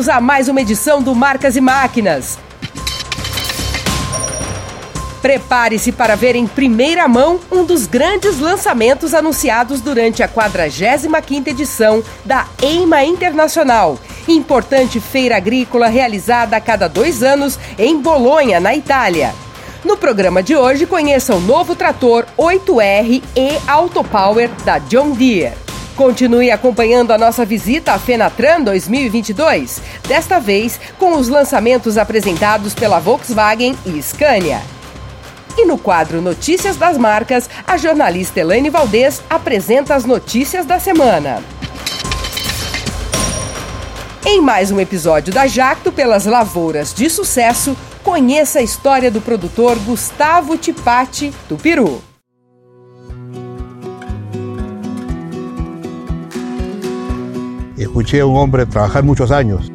Bem-vindos a mais uma edição do Marcas e Máquinas. Prepare-se para ver em primeira mão um dos grandes lançamentos anunciados durante a 45ª edição da EIMA Internacional, importante feira agrícola realizada a cada dois anos em Bolonha, na Itália. No programa de hoje, conheça o novo trator 8R e Autopower da John Deere. Continue acompanhando a nossa visita à Fenatran 2022, desta vez com os lançamentos apresentados pela Volkswagen e Scania. E no quadro Notícias das Marcas, a jornalista Elaine Valdez apresenta as notícias da semana. Em mais um episódio da Jacto pelas Lavouras de Sucesso, conheça a história do produtor Gustavo Tipati, do Peru. Escuché a un hombre trabajar muchos años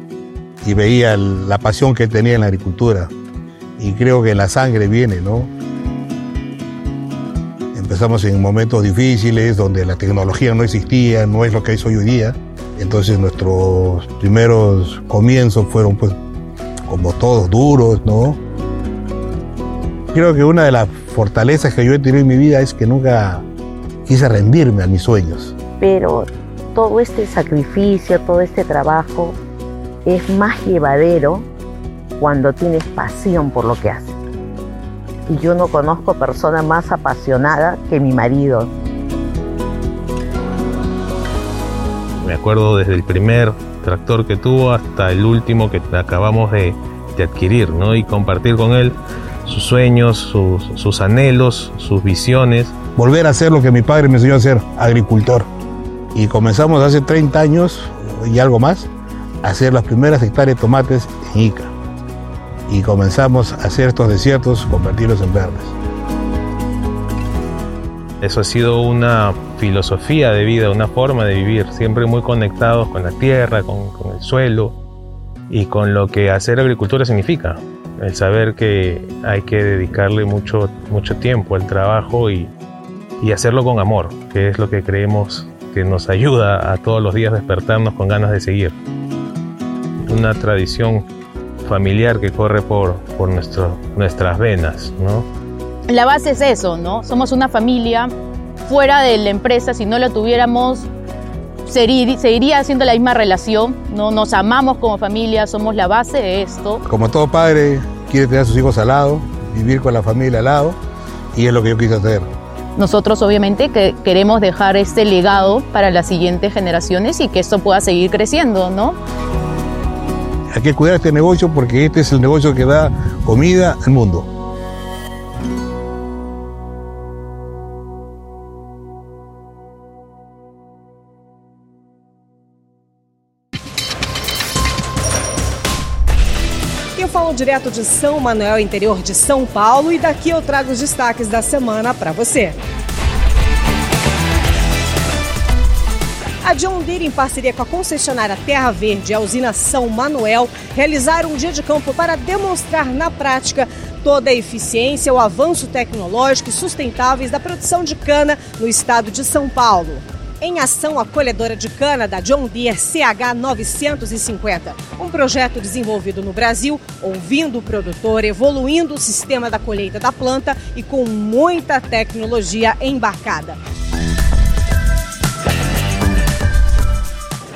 y veía la pasión que tenía en la agricultura. Y creo que la sangre viene, ¿no? Empezamos en momentos difíciles donde la tecnología no existía, no es lo que es hoy día. Entonces nuestros primeros comienzos fueron pues como todos duros, ¿no? Creo que una de las fortalezas que yo he tenido en mi vida es que nunca quise rendirme a mis sueños. Pero todo este sacrificio, todo este trabajo es más llevadero cuando tienes pasión por lo que haces. Y yo no conozco persona más apasionada que mi marido. Me acuerdo desde el primer tractor que tuvo hasta el último que acabamos de, adquirir, ¿no? Y compartir con él sus sueños, sus, sus anhelos, sus visiones. Volver a hacer lo que mi padre me enseñó a hacer, agricultor y comenzamos hace 30 años y algo más a hacer las primeras hectáreas de tomates en Ica. Y comenzamos a hacer estos desiertos, convertirlos en verdes. Eso ha sido una filosofía de vida, una forma de vivir, siempre muy conectados con la tierra, con, el suelo y con lo que hacer agricultura significa. El saber que hay que dedicarle mucho, mucho tiempo al trabajo y, y hacerlo con amor, que es lo que creemos que nos ayuda a todos los días despertarnos con ganas de seguir. Una tradición familiar que corre por, por nuestro, nuestras venas, ¿no? La base es eso, ¿no? Somos una familia fuera de la empresa, si no la tuviéramos, seguiría siendo la misma relación, ¿no? Nos amamos como familia, somos la base de esto. Como todo padre quiere tener a sus hijos al lado, vivir con la familia al lado, y es lo que yo quise hacer. Nosotros obviamente que queremos dejar este legado para las siguientes generaciones y que esto pueda seguir creciendo, ¿no? Hay que cuidar este negocio porque este es el negocio que da comida al mundo. Direto de São Manuel, interior de São Paulo, e daqui eu trago os destaques da semana para você. A John Deere, em parceria com a concessionária Terra Verde e a usina São Manuel, realizaram um dia de campo para demonstrar na prática toda a eficiência, o avanço tecnológico e sustentáveis da produção de cana no estado de São Paulo em ação a colhedora de cana da John Deere CH950, um projeto desenvolvido no Brasil, ouvindo o produtor, evoluindo o sistema da colheita da planta e com muita tecnologia embarcada.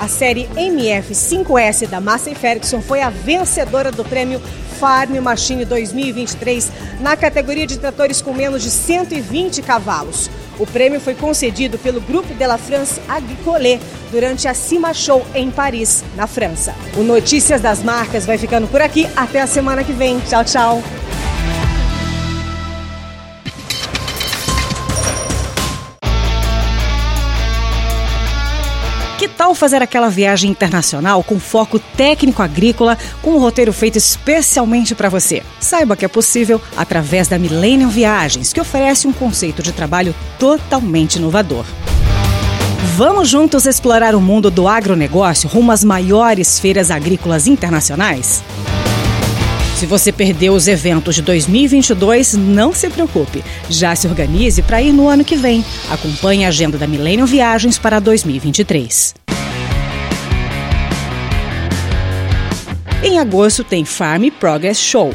A série MF5S da Massey Ferguson foi a vencedora do prêmio Farm Machine 2023 na categoria de tratores com menos de 120 cavalos. O prêmio foi concedido pelo Grupo de la France Agricole durante a Cima Show em Paris, na França. O Notícias das Marcas vai ficando por aqui. Até a semana que vem. Tchau, tchau. Fazer aquela viagem internacional com foco técnico agrícola, com um roteiro feito especialmente para você? Saiba que é possível através da Millennium Viagens, que oferece um conceito de trabalho totalmente inovador. Vamos juntos explorar o mundo do agronegócio rumo às maiores feiras agrícolas internacionais? Se você perdeu os eventos de 2022, não se preocupe. Já se organize para ir no ano que vem. Acompanhe a agenda da Millennium Viagens para 2023. Em agosto tem Farm Progress Show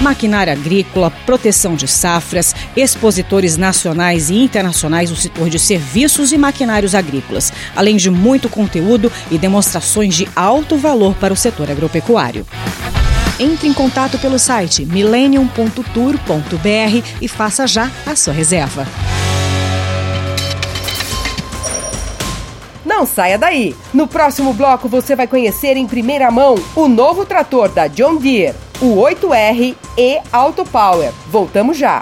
maquinária agrícola, proteção de safras, expositores nacionais e internacionais do setor de serviços e maquinários agrícolas, além de muito conteúdo e demonstrações de alto valor para o setor agropecuário. Entre em contato pelo site millennium.tour.br e faça já a sua reserva. Não saia daí! No próximo bloco você vai conhecer em primeira mão o novo trator da John Deere o 8R e Auto Power. Voltamos já.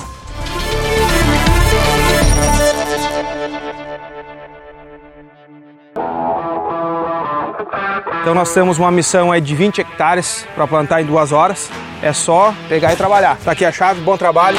Então nós temos uma missão aí de 20 hectares para plantar em duas horas. É só pegar e trabalhar. Tá aqui a chave, bom trabalho.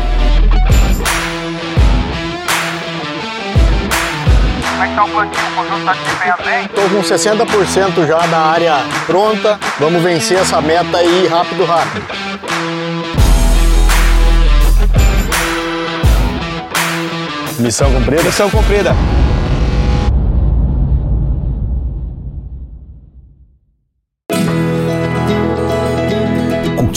Como que o plantio? O conjunto desempenhando bem? Tô com 60% já da área pronta. Vamos vencer essa meta aí rápido, rápido. Missão cumprida? Missão cumprida.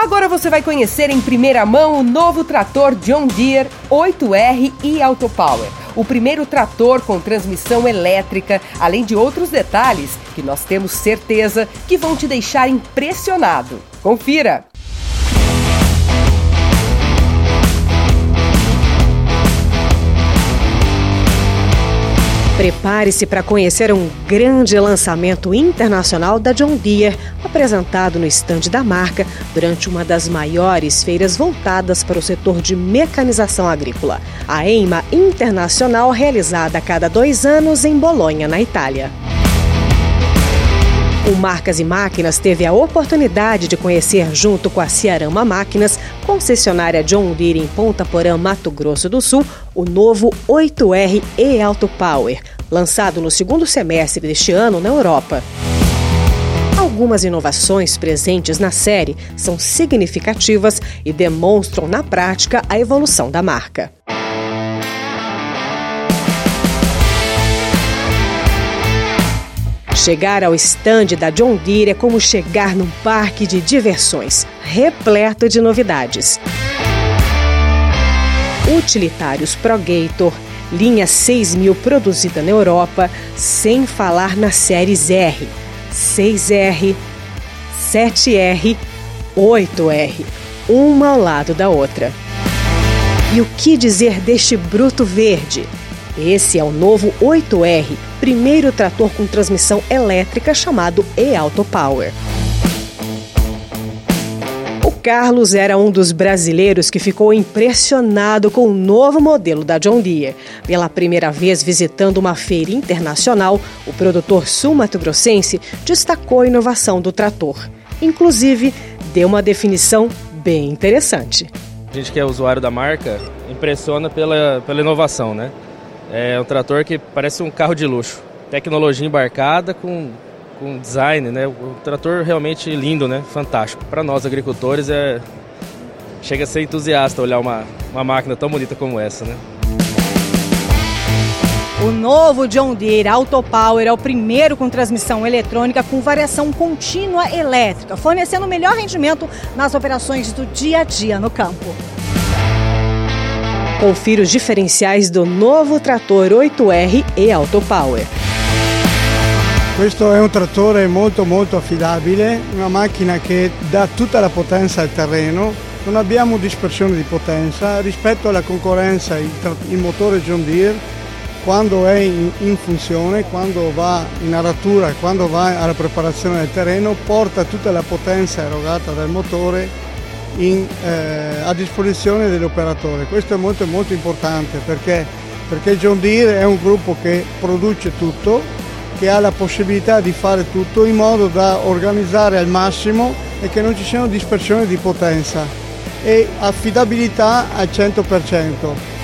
Agora você vai conhecer em primeira mão o novo trator John Deere 8R e Autopower. O primeiro trator com transmissão elétrica, além de outros detalhes que nós temos certeza que vão te deixar impressionado. Confira! Prepare-se para conhecer um grande lançamento internacional da John Deere, apresentado no estande da marca durante uma das maiores feiras voltadas para o setor de mecanização agrícola, a EIMA Internacional, realizada a cada dois anos em Bolonha, na Itália. O Marcas e Máquinas teve a oportunidade de conhecer, junto com a Ciarama Máquinas, concessionária John Deere em Ponta Porã, Mato Grosso do Sul, o novo 8R e Auto Power, lançado no segundo semestre deste ano na Europa. Algumas inovações presentes na série são significativas e demonstram na prática a evolução da marca. Chegar ao estande da John Deere é como chegar num parque de diversões, repleto de novidades. Utilitários ProGator, linha 6000 produzida na Europa, sem falar nas séries R, 6R, 7R, 8R, uma ao lado da outra. E o que dizer deste bruto verde? Esse é o novo 8R, primeiro trator com transmissão elétrica chamado e-Auto Power. O Carlos era um dos brasileiros que ficou impressionado com o novo modelo da John Deere. Pela primeira vez visitando uma feira internacional, o produtor sul-mato-grossense destacou a inovação do trator. Inclusive, deu uma definição bem interessante. A gente que é usuário da marca impressiona pela, pela inovação, né? É um trator que parece um carro de luxo. Tecnologia embarcada com, com design, né? O trator realmente lindo, né? Fantástico. Para nós agricultores é chega a ser entusiasta olhar uma, uma máquina tão bonita como essa, né? O novo John Deere Autopower é o primeiro com transmissão eletrônica com variação contínua elétrica, fornecendo melhor rendimento nas operações do dia a dia no campo. Confira os diferenciais do novo trator 8R e Autopower. Questo è un trattore molto molto affidabile, una macchina che dà tutta la potenza al terreno, non abbiamo dispersione di potenza rispetto alla concorrenza il, il motore John Deere quando è in, in, funzione, quando va in aratura, quando va alla preparazione del terreno, porta tutta la potenza erogata dal motore in, eh, a disposizione dell'operatore. Questo è molto, molto importante perché, perché John Deere è un gruppo che produce tutto, che ha la possibilità di fare tutto in modo da organizzare al massimo e che non ci siano dispersioni di potenza e affidabilità al 100%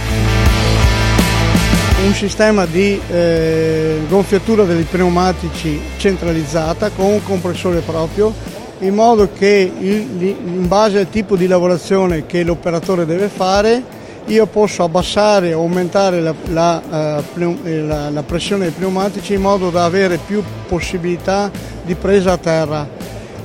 un sistema di eh, gonfiatura degli pneumatici centralizzata con un compressore proprio in modo che in base al tipo di lavorazione che l'operatore deve fare io posso abbassare o aumentare la, la, uh, la, la, pressione dei pneumatici in modo da avere più possibilità di presa a terra.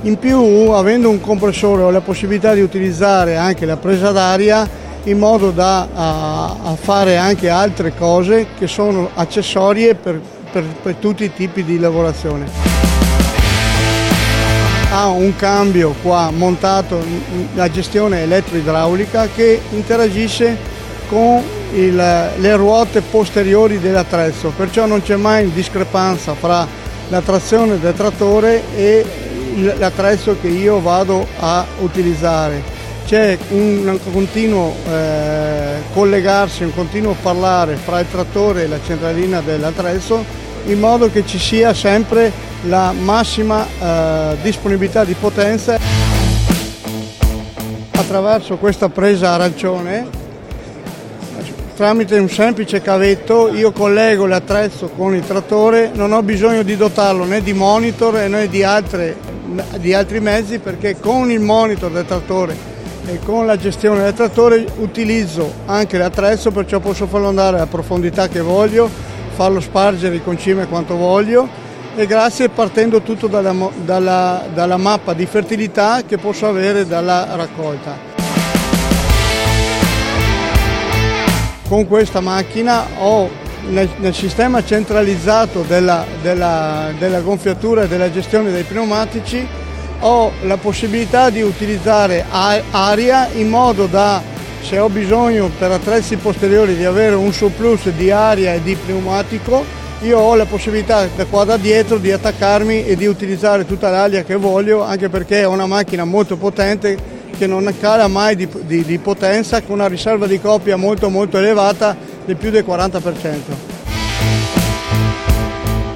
In più, avendo un compressore ho la possibilità di utilizzare anche la presa d'aria in modo da a, a fare anche altre cose che sono accessorie per, per, per tutti i tipi di lavorazione. Ha un cambio qua montato, la gestione elettroidraulica che interagisce con il, le ruote posteriori dell'attrezzo, perciò non c'è mai discrepanza fra la trazione del trattore e l'attrezzo che io vado a utilizzare. C'è un continuo eh, collegarsi, un continuo parlare fra il trattore e la centralina dell'attrezzo in modo che ci sia sempre la massima eh, disponibilità di potenza. Attraverso questa presa arancione, tramite un semplice cavetto, io collego l'attrezzo con il trattore, non ho bisogno di dotarlo né di monitor né di, altre, di altri mezzi perché con il monitor del trattore e con la gestione del trattore utilizzo anche l'attrezzo perciò posso farlo andare alla profondità che voglio, farlo spargere il concime quanto voglio e grazie partendo tutto dalla, dalla, dalla mappa di fertilità che posso avere dalla raccolta. Con questa macchina ho nel, nel sistema centralizzato della, della, della gonfiatura e della gestione dei pneumatici ho la possibilità di utilizzare aria in modo da, se ho bisogno per attrezzi posteriori di avere un surplus di aria e di pneumatico, io ho la possibilità da qua da dietro di attaccarmi e di utilizzare tutta l'aria che voglio, anche perché è una macchina molto potente che non cala mai di, di, di potenza, con una riserva di coppia molto molto elevata di più del 40%.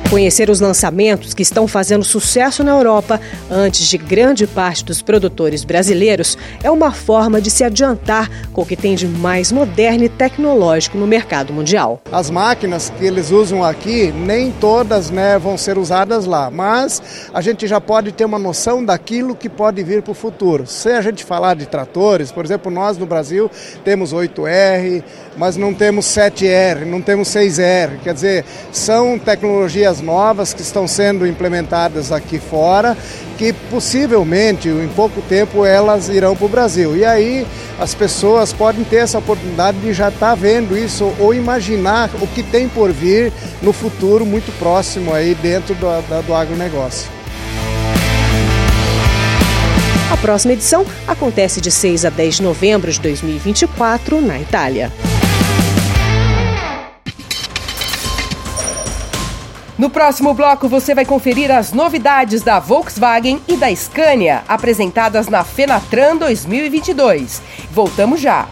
Conhecer os lançamentos que estão fazendo sucesso na Europa antes de grande parte dos produtores brasileiros é uma forma de se adiantar com o que tem de mais moderno e tecnológico no mercado mundial. As máquinas que eles usam aqui, nem todas né, vão ser usadas lá, mas a gente já pode ter uma noção daquilo que pode vir para o futuro. Se a gente falar de tratores, por exemplo, nós no Brasil temos 8R, mas não temos 7R, não temos 6R, quer dizer, são tecnologias tecnologias novas que estão sendo implementadas aqui fora, que possivelmente em pouco tempo elas irão para o Brasil. E aí as pessoas podem ter essa oportunidade de já estar tá vendo isso ou imaginar o que tem por vir no futuro muito próximo aí dentro do, do, do agronegócio. A próxima edição acontece de 6 a 10 de novembro de 2024 na Itália. No próximo bloco você vai conferir as novidades da Volkswagen e da Scania apresentadas na Fenatran 2022. Voltamos já.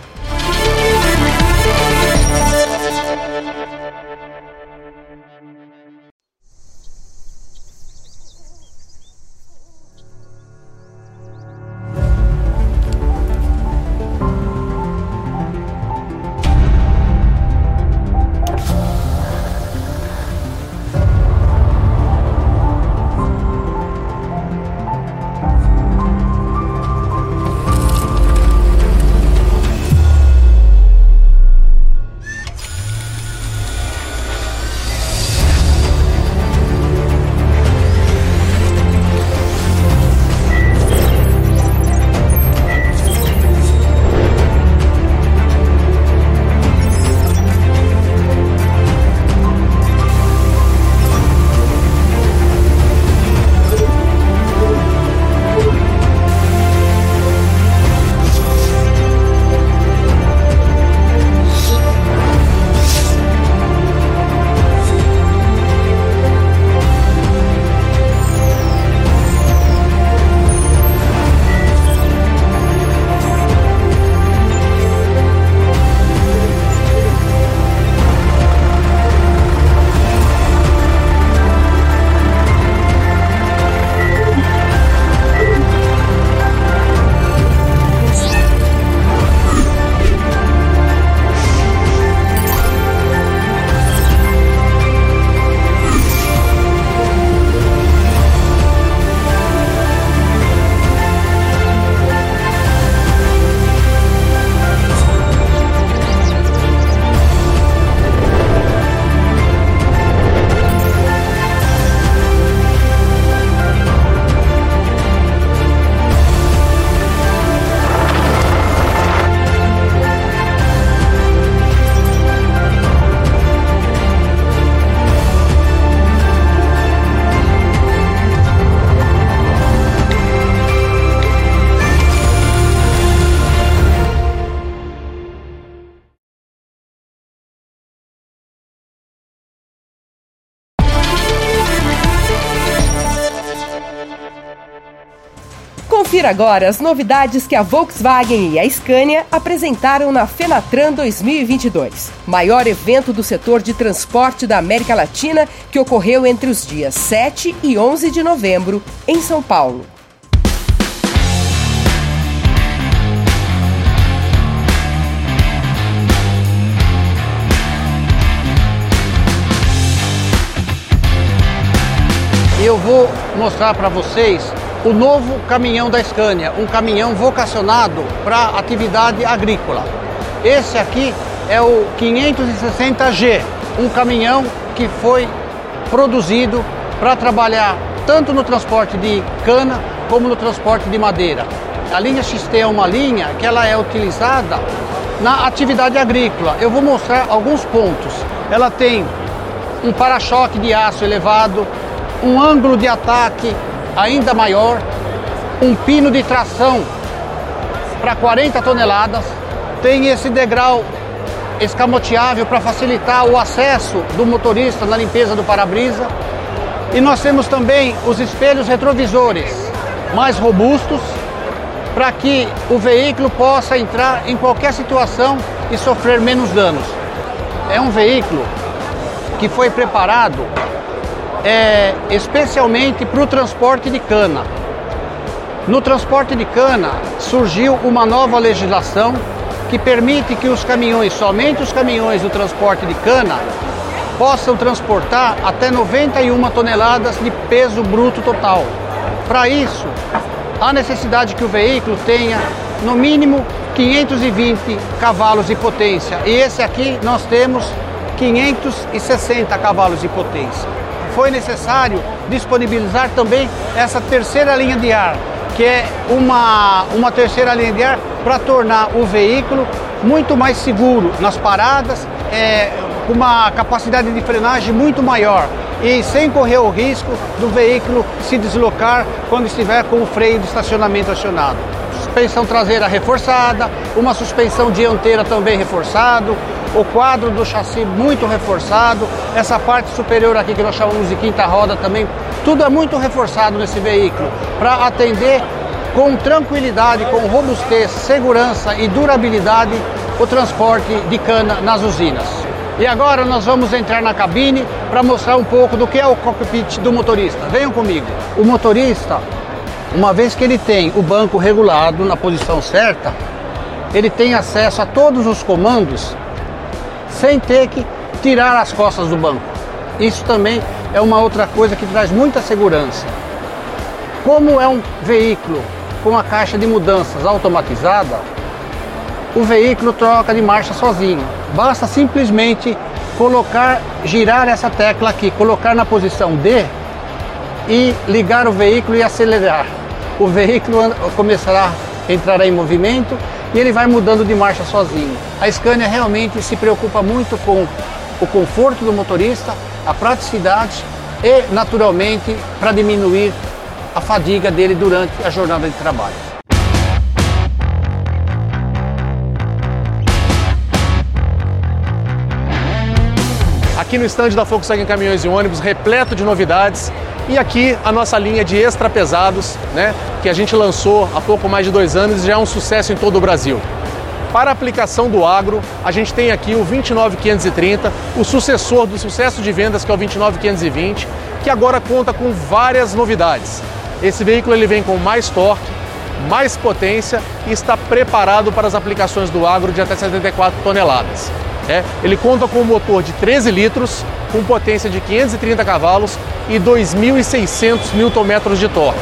Confira agora as novidades que a Volkswagen e a Scania apresentaram na Fenatran 2022, maior evento do setor de transporte da América Latina que ocorreu entre os dias 7 e 11 de novembro em São Paulo. eu vou mostrar para vocês o novo caminhão da Scania, um caminhão vocacionado para atividade agrícola. Esse aqui é o 560G, um caminhão que foi produzido para trabalhar tanto no transporte de cana como no transporte de madeira. A linha XT é uma linha que ela é utilizada na atividade agrícola. Eu vou mostrar alguns pontos. Ela tem um para-choque de aço elevado, um ângulo de ataque ainda maior, um pino de tração para 40 toneladas, tem esse degrau escamoteável para facilitar o acesso do motorista na limpeza do para-brisa. E nós temos também os espelhos retrovisores mais robustos para que o veículo possa entrar em qualquer situação e sofrer menos danos. É um veículo que foi preparado é, especialmente para o transporte de cana. No transporte de cana surgiu uma nova legislação que permite que os caminhões, somente os caminhões do transporte de cana, possam transportar até 91 toneladas de peso bruto total. Para isso, há necessidade que o veículo tenha no mínimo 520 cavalos de potência. E esse aqui nós temos 560 cavalos de potência foi necessário disponibilizar também essa terceira linha de ar, que é uma, uma terceira linha de ar para tornar o veículo muito mais seguro nas paradas, é, uma capacidade de frenagem muito maior e sem correr o risco do veículo se deslocar quando estiver com o freio de estacionamento acionado. Suspensão traseira reforçada, uma suspensão dianteira também reforçado, o quadro do chassi muito reforçado, essa parte superior aqui que nós chamamos de quinta roda também, tudo é muito reforçado nesse veículo para atender com tranquilidade, com robustez, segurança e durabilidade o transporte de cana nas usinas. E agora nós vamos entrar na cabine para mostrar um pouco do que é o cockpit do motorista. Venham comigo. O motorista, uma vez que ele tem o banco regulado na posição certa, ele tem acesso a todos os comandos sem ter que tirar as costas do banco. Isso também é uma outra coisa que traz muita segurança. Como é um veículo com a caixa de mudanças automatizada, o veículo troca de marcha sozinho. Basta simplesmente colocar, girar essa tecla aqui, colocar na posição D e ligar o veículo e acelerar. O veículo começará a entrar em movimento e ele vai mudando de marcha sozinho. A Scania realmente se preocupa muito com o conforto do motorista, a praticidade e, naturalmente, para diminuir a fadiga dele durante a jornada de trabalho. Aqui no estande da Volkswagen Caminhões e Ônibus, repleto de novidades, e aqui a nossa linha de extra pesados, né, que a gente lançou há pouco mais de dois anos e já é um sucesso em todo o Brasil. Para a aplicação do agro, a gente tem aqui o 29530, o sucessor do sucesso de vendas que é o 29520, que agora conta com várias novidades. Esse veículo ele vem com mais torque, mais potência e está preparado para as aplicações do agro de até 74 toneladas. É, ele conta com um motor de 13 litros, com potência de 530 cavalos e 2.600 Nm de torque.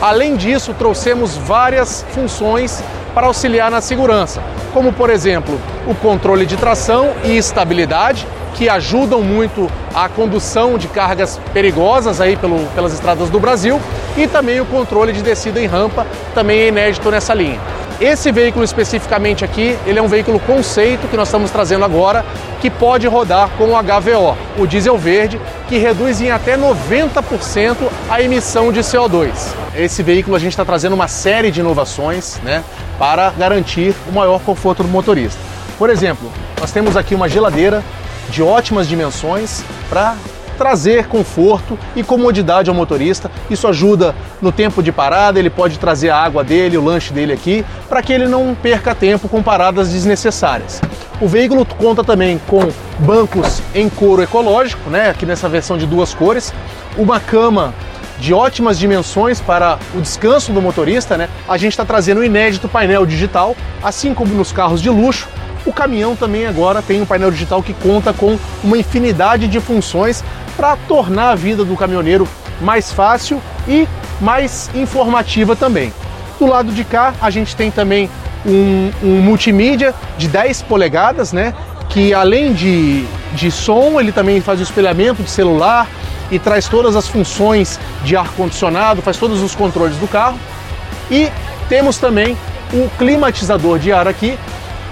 Além disso, trouxemos várias funções para auxiliar na segurança, como por exemplo o controle de tração e estabilidade, que ajudam muito a condução de cargas perigosas aí pelo, pelas estradas do Brasil, e também o controle de descida em rampa, também é inédito nessa linha. Esse veículo especificamente aqui, ele é um veículo conceito que nós estamos trazendo agora, que pode rodar com o HVO, o diesel verde, que reduz em até 90% a emissão de CO2. Esse veículo a gente está trazendo uma série de inovações né, para garantir o maior conforto do motorista. Por exemplo, nós temos aqui uma geladeira de ótimas dimensões para trazer conforto e comodidade ao motorista. Isso ajuda no tempo de parada, ele pode trazer a água dele, o lanche dele aqui, para que ele não perca tempo com paradas desnecessárias. O veículo conta também com bancos em couro ecológico, né, aqui nessa versão de duas cores, uma cama de ótimas dimensões para o descanso do motorista, né? A gente está trazendo um inédito painel digital, assim como nos carros de luxo. O caminhão também agora tem um painel digital que conta com uma infinidade de funções para tornar a vida do caminhoneiro mais fácil e mais informativa também. Do lado de cá, a gente tem também um, um multimídia de 10 polegadas, né? Que além de, de som, ele também faz o espelhamento de celular e traz todas as funções de ar-condicionado, faz todos os controles do carro. E temos também o climatizador de ar aqui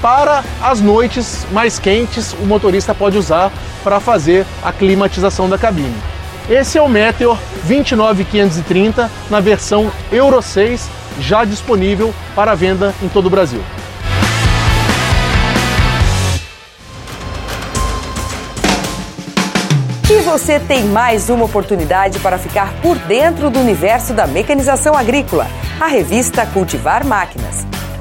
para as noites mais quentes, o motorista pode usar para fazer a climatização da cabine. Esse é o Meteor 29530 na versão Euro 6, já disponível para venda em todo o Brasil. E você tem mais uma oportunidade para ficar por dentro do universo da mecanização agrícola. A revista Cultivar Máquinas.